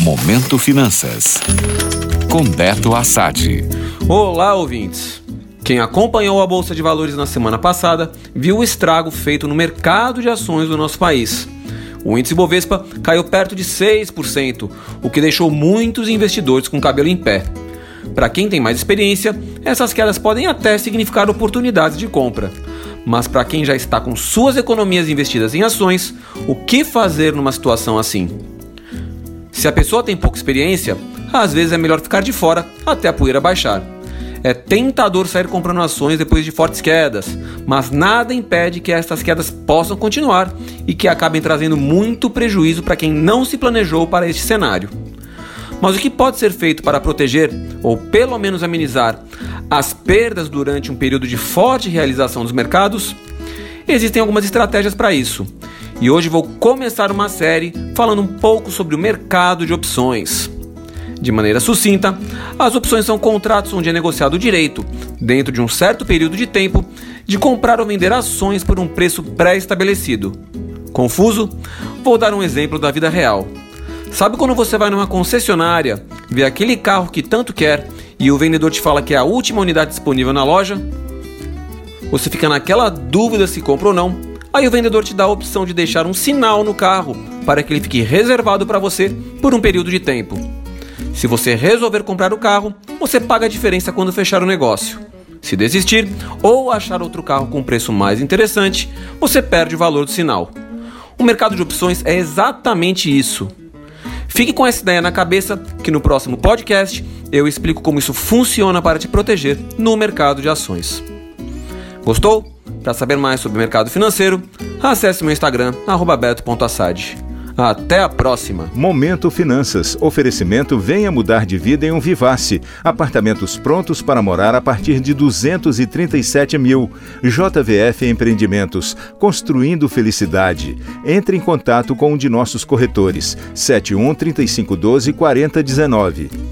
Momento Finanças. Com Beto Assad. Olá, ouvintes. Quem acompanhou a Bolsa de Valores na semana passada viu o estrago feito no mercado de ações do nosso país. O índice Bovespa caiu perto de 6%, o que deixou muitos investidores com o cabelo em pé. Para quem tem mais experiência, essas quedas podem até significar oportunidades de compra. Mas para quem já está com suas economias investidas em ações, o que fazer numa situação assim? Se a pessoa tem pouca experiência, às vezes é melhor ficar de fora até a poeira baixar. É tentador sair comprando ações depois de fortes quedas, mas nada impede que estas quedas possam continuar e que acabem trazendo muito prejuízo para quem não se planejou para este cenário. Mas o que pode ser feito para proteger, ou pelo menos amenizar, as perdas durante um período de forte realização dos mercados? Existem algumas estratégias para isso. E hoje vou começar uma série falando um pouco sobre o mercado de opções. De maneira sucinta, as opções são contratos onde é negociado o direito, dentro de um certo período de tempo, de comprar ou vender ações por um preço pré-estabelecido. Confuso? Vou dar um exemplo da vida real. Sabe quando você vai numa concessionária, vê aquele carro que tanto quer e o vendedor te fala que é a última unidade disponível na loja? Você fica naquela dúvida se compra ou não. Aí o vendedor te dá a opção de deixar um sinal no carro para que ele fique reservado para você por um período de tempo. Se você resolver comprar o carro, você paga a diferença quando fechar o negócio. Se desistir ou achar outro carro com preço mais interessante, você perde o valor do sinal. O mercado de opções é exatamente isso. Fique com essa ideia na cabeça que no próximo podcast eu explico como isso funciona para te proteger no mercado de ações. Gostou? Para saber mais sobre o mercado financeiro, acesse meu Instagram, beto.assad. Até a próxima. Momento Finanças. Oferecimento Venha Mudar de Vida em um Vivace. Apartamentos prontos para morar a partir de 237 mil. JVF Empreendimentos. Construindo felicidade. Entre em contato com um de nossos corretores. 71 3512 4019.